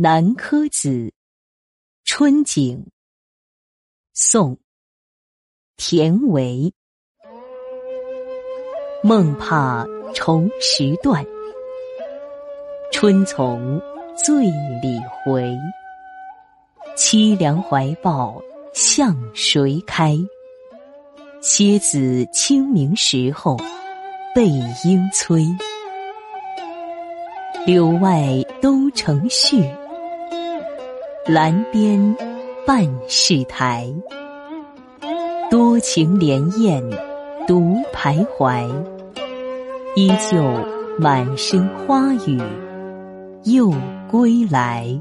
南柯子·春景，宋·田维。梦怕重时断，春从醉里回。凄凉怀抱向谁开？蝎子清明时候背阴催。柳外都成絮。栏边半世台，多情莲艳独徘徊。依旧满身花雨又归来。